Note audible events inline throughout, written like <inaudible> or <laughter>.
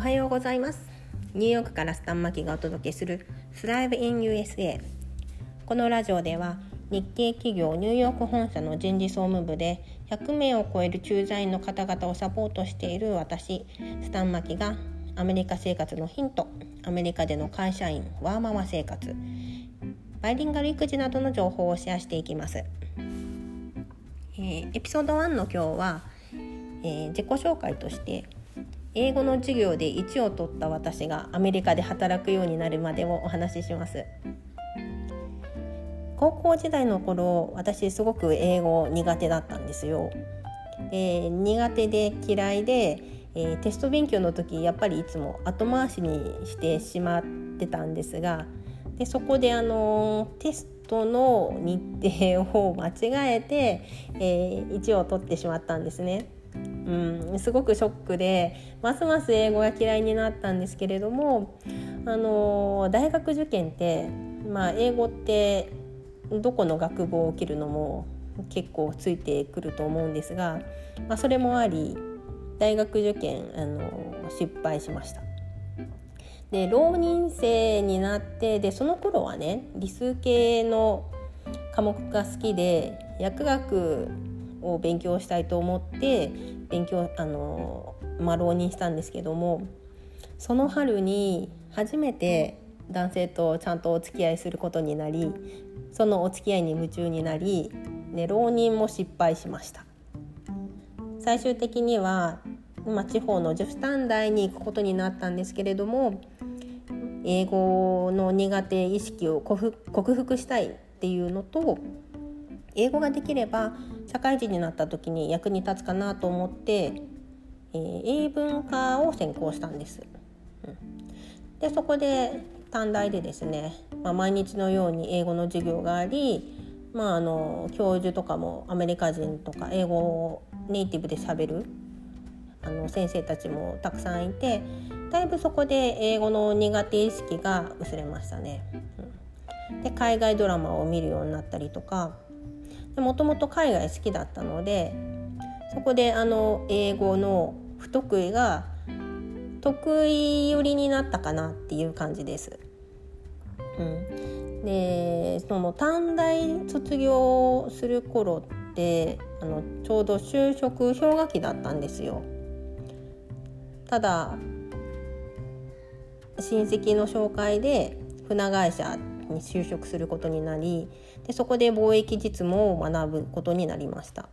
おはようございます。ニューヨークからスタンマキがお届けする Thrive in USA このラジオでは日系企業ニューヨーク本社の人事総務部で100名を超える駐在員の方々をサポートしている私スタンマキがアメリカ生活のヒントアメリカでの会社員ワーママ生活バイリンガル育児などの情報をシェアしていきます、えー、エピソード1の今日は、えー、自己紹介として英語の授業で1を取った私がアメリカで働くようになるまでをお話しします高校時代の頃私すごく英語苦手だったんですよで苦手で嫌いで、えー、テスト勉強の時やっぱりいつも後回しにしてしまってたんですがでそこであのテストの日程を間違えて、えー、1を取ってしまったんですね。うん、すごくショックでますます英語が嫌いになったんですけれどもあの大学受験って、まあ、英語ってどこの学部を受けるのも結構ついてくると思うんですが、まあ、それもあり大学受験あの失敗しました。で浪人生になってでその頃はね理数系の科目が好きで薬学を勉強したいと思って勉強あの、まあ、浪人したんですけどもその春に初めて男性とちゃんとお付き合いすることになりそのお付き合いに夢中になり、ね、浪人も失敗しました。最終的には、まあ、地方の女子短大に行くことになったんですけれども英語の苦手意識を克服したいっていうのと英語ができれば社会人になった時に役に立つかなと思って、えー、英文科を専攻したんです。うん、でそこで短大でですね、まあ、毎日のように英語の授業があり、まあ、あの教授とかもアメリカ人とか英語をネイティブでしゃべるあの先生たちもたくさんいてだいぶそこで英語の苦手意識が薄れましたね。うん、で海外ドラマを見るようになったりとかもともと海外好きだったのでそこであの英語の不得意が得意寄りになったかなっていう感じです。うん、でその短大卒業する頃ってあのちょうど就職氷河期だったんですよ。ただ親戚の紹介で船会社に就職することになりでそこで貿易実務を学ぶことになりました。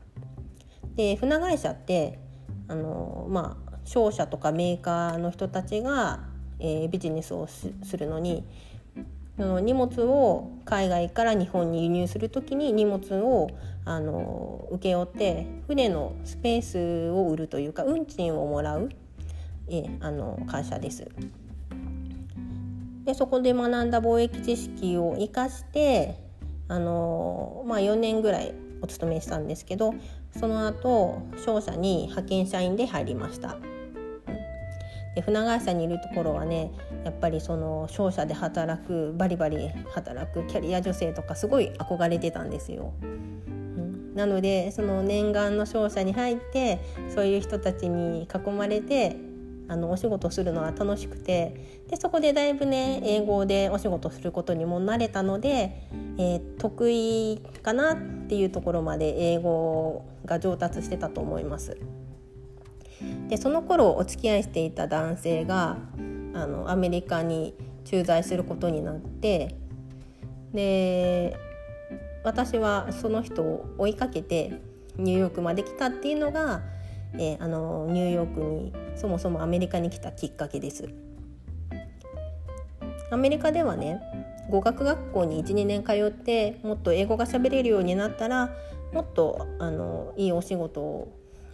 で船会社ってあの、まあ、商社とかメーカーの人たちが、えー、ビジネスをするのにの荷物を海外から日本に輸入する時に荷物をあの請け負って船のスペースを売るというか運賃をもらう、えあの会社です。でそこで学んだ貿易知識を生かしてあの、まあ、4年ぐらいお勤めしたんですけどその後商社に派遣社員で入りました。で船会社にいるところはねやっぱりその商社で働くバリバリ働くキャリア女性とかすごい憧れてたんですよ。なのでその念願の商社に入ってそういう人たちに囲まれてあのお仕事するのは楽しくてでそこでだいぶね英語でお仕事することにも慣れたので、えー、得意かなっていうところまで英語が上達してたと思います。でその頃お付き合いしていた男性があのアメリカに駐在することになってで私はその人を追いかけてニューヨークまで来たっていうのがえー、あのニューヨークにそもそもアメリカに来たきっかけです。アメリカではね語学学校に12年通ってもっと英語が喋れるようになったらもっとあのいいお仕事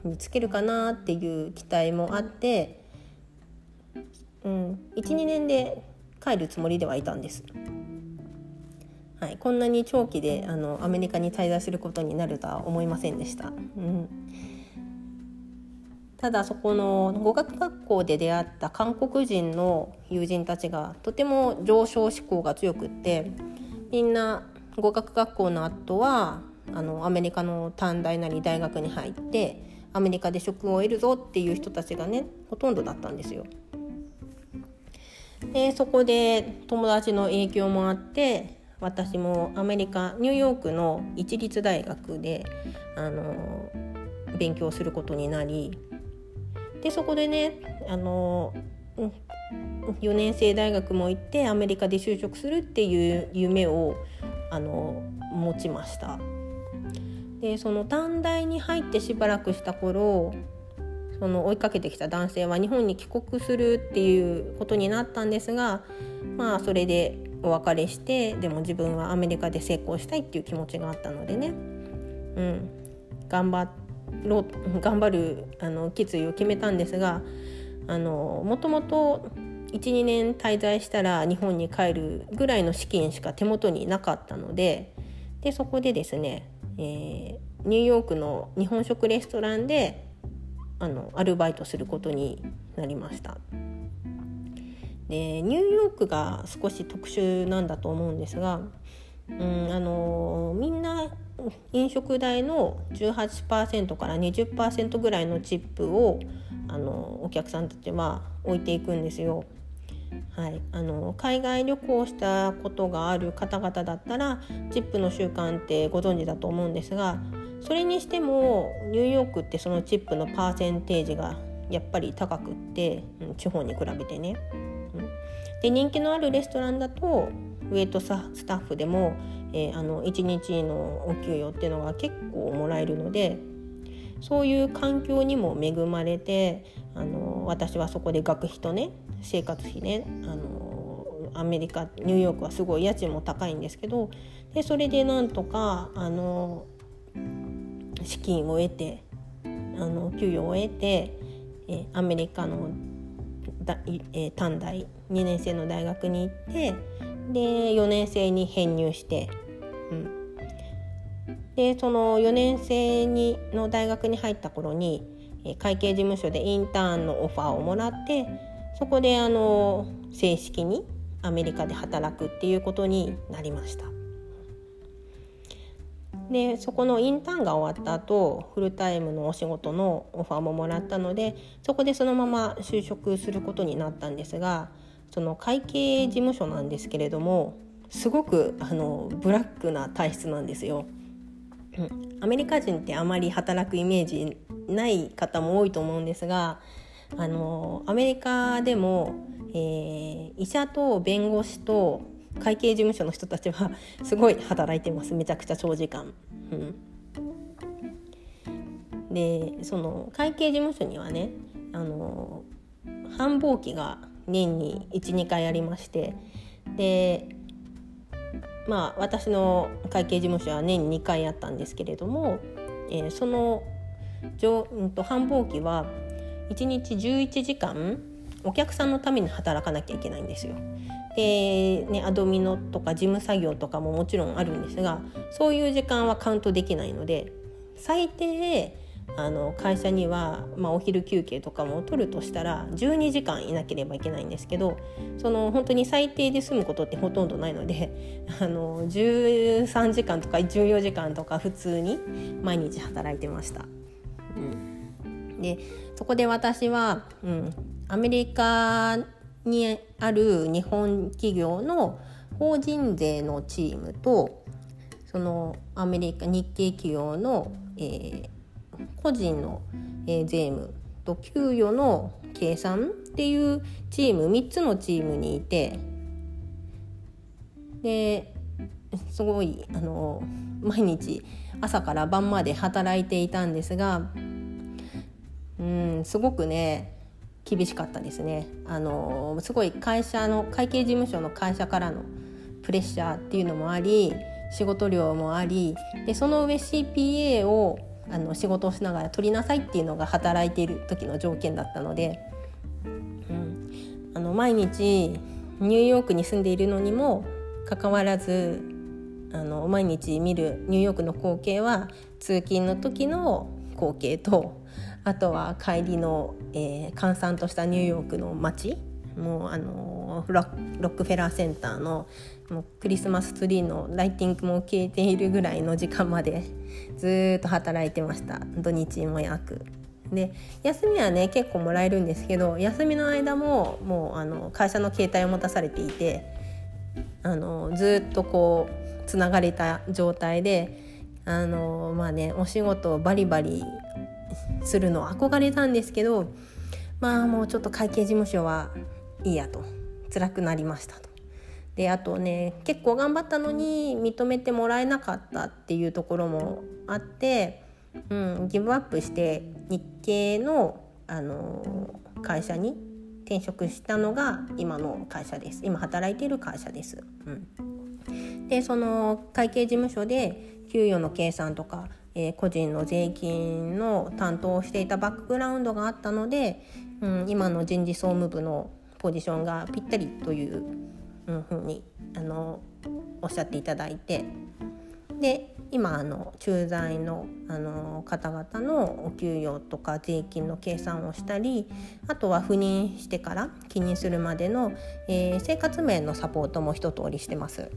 に就けるかなっていう期待もあって、うん、12年で帰るつもりではいたんです。はい、こんなに長期であのアメリカに滞在することになるとは思いませんでした。うんただそこの語学学校で出会った韓国人の友人たちがとても上昇志向が強くってみんな語学学校の後はあのアメリカの短大なり大学に入ってアメリカで職を得るぞっていう人たちがねほとんどだったんですよ。でそこで友達の影響もあって私もアメリカニューヨークの一律大学であの勉強することになりでそこでねあの4年生大学も行ってアメリカで就職するっていう夢をあの持ちました。でその短大に入ってしばらくした頃その追いかけてきた男性は日本に帰国するっていうことになったんですがまあそれでお別れしてでも自分はアメリカで成功したいっていう気持ちがあったのでね、うん、頑張ろう頑張るあの決意を決めたんですがあのもともと12年滞在したら日本に帰るぐらいの資金しか手元になかったのででそこでですね、えー、ニューヨークの日本食レストランであのアルバイトすることになりました。でニューヨークが少し特殊なんだと思うんですが、うん、あのみんな飲食代の18%から20%ぐらいのチップをあのお客さんたちは置いていくんですよ。はい、あの海外旅行したことがある方々だったらチップの習慣ってご存知だと思うんですがそれにしてもニューヨークってそのチップのパーセンテージがやっぱり高くって、うん、地方に比べてね。うん、で人気のあるレストランだとウェイトスタッフでも、えー、あの1日のお給与っていうのが結構もらえるのでそういう環境にも恵まれてあの私はそこで学費とね生活費ねあのアメリカニューヨークはすごい家賃も高いんですけどでそれでなんとかあの資金を得てあの給与を得て、えアメリカの、短大2年生の大学に行ってで4年生に編入して、うん、でその4年生にの大学に入った頃に会計事務所でインターンのオファーをもらってそこであの正式にアメリカで働くっていうことになりました。でそこのインターンが終わった後フルタイムのお仕事のオファーももらったのでそこでそのまま就職することになったんですがその会計事務所なんですけれどもすごくあのブラックな体質なんですよ。アメリカ人ってあまり働くイメージない方も多いと思うんですがあのアメリカでも、えー、医者と弁護士と会計事務所の人たちは <laughs> すごい働いてますめちゃくちゃ長時間。うん、でその会計事務所にはねあの繁忙期が年に12回ありましてでまあ私の会計事務所は年に2回あったんですけれども、えー、その上、うん、と繁忙期は1日11時間お客さんのために働かなきゃいけないんですよ。で、ね、アドミノとか事務作業とかももちろんあるんですがそういう時間はカウントできないので最低あの会社には、まあ、お昼休憩とかも取るとしたら12時間いなければいけないんですけどその本当に最低で済むことってほとんどないので <laughs> あの13時間とか14時間とか普通に毎日働いてました。うん、でそこで私は、うん、アメリカにある日本企業の法人税のチームとそのアメリカ日系企業の、えー、個人の、えー、税務と給与の計算っていうチーム3つのチームにいてですごいあの毎日朝から晩まで働いていたんですがうんすごくね厳しかったですね。あのすごい会社の会計事務所の会社からのプレッシャーっていうのもあり仕事量もありでその上 CPA をあの仕事をしながら取りなさいっていうのが働いている時の条件だったので、うん、あの毎日ニューヨークに住んでいるのにもかかわらずあの毎日見るニューヨークの光景は通勤の時の光景とあとは帰りの、えー、閑散としたニューヨークの街もうあのロックフェラーセンターのもうクリスマスツリーのライティングも消えているぐらいの時間までずっと働いてました土日も約。で休みはね結構もらえるんですけど休みの間ももうあの会社の携帯を持たされていてあのずっとこうつながれた状態であのまあねお仕事をバリバリするの憧れたんですけどまあもうちょっと会計事務所はいいやと辛くなりましたと。であとね結構頑張ったのに認めてもらえなかったっていうところもあって、うん、ギブアップして日系の、あの会社に転職したのが今の会社です今働いている会社です。うん、でその会計事務所で給与の計算とか、えー、個人の税金の担当をしていたバックグラウンドがあったので、うん、今の人事総務部のポジションがぴったりという、ふうにあのおっしゃっていただいてで今あの駐在のあの方々のお給与とか税金の計算をしたりあとは赴任してから気にするまでの、えー、生活面のサポートも一通りしてます。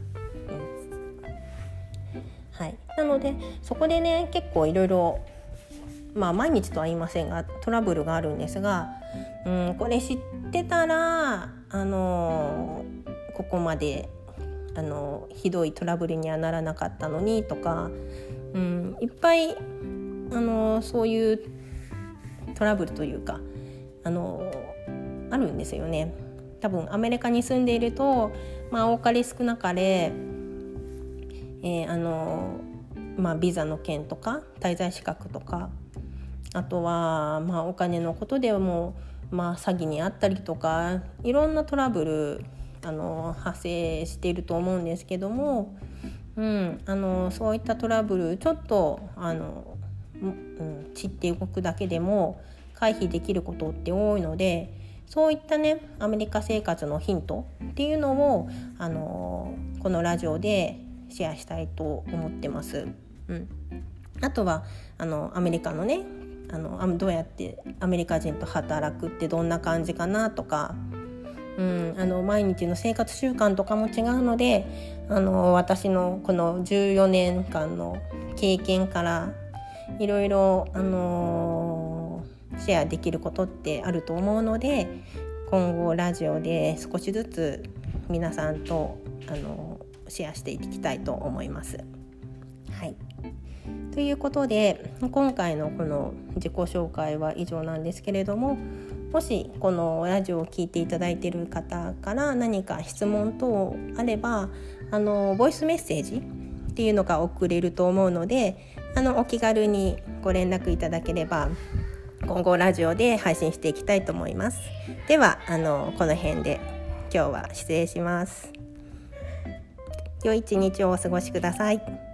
はい、なのでそこでね結構いろいろまあ毎日とは言いませんがトラブルがあるんですが、うん、これ知ってたらあのここまであのひどいトラブルにはならなかったのにとか、うん、いっぱいあのそういうトラブルというかあのあるんですよね。多分アメリカに住んでいると、まあ、多かれ少なかれ、えー、あのまあ、ビザの件とか滞在資格とかあとは、まあ、お金のことでも、まあ、詐欺にあったりとかいろんなトラブルあの発生していると思うんですけども、うん、あのそういったトラブルちょっとあの、うん、散って動くだけでも回避できることって多いのでそういったねアメリカ生活のヒントっていうのをあのこのラジオでシェアしたいと思ってます。うん、あとはあのアメリカのねあのどうやってアメリカ人と働くってどんな感じかなとかうん、あの毎日の生活習慣とかも違うのであの私のこの14年間の経験からいろいろ、シェアできることってあると思うので今後ラジオで少しずつ皆さんと、あのシェアしていきたいと思います。はいということで今回のこの自己紹介は以上なんですけれどももしこのラジオを聴いていただいている方から何か質問等あればあのボイスメッセージっていうのが送れると思うのであのお気軽にご連絡いただければ今後ラジオで配信していきたいと思います。ではあのこの辺で今日は失礼します。良い一日をお過ごしください。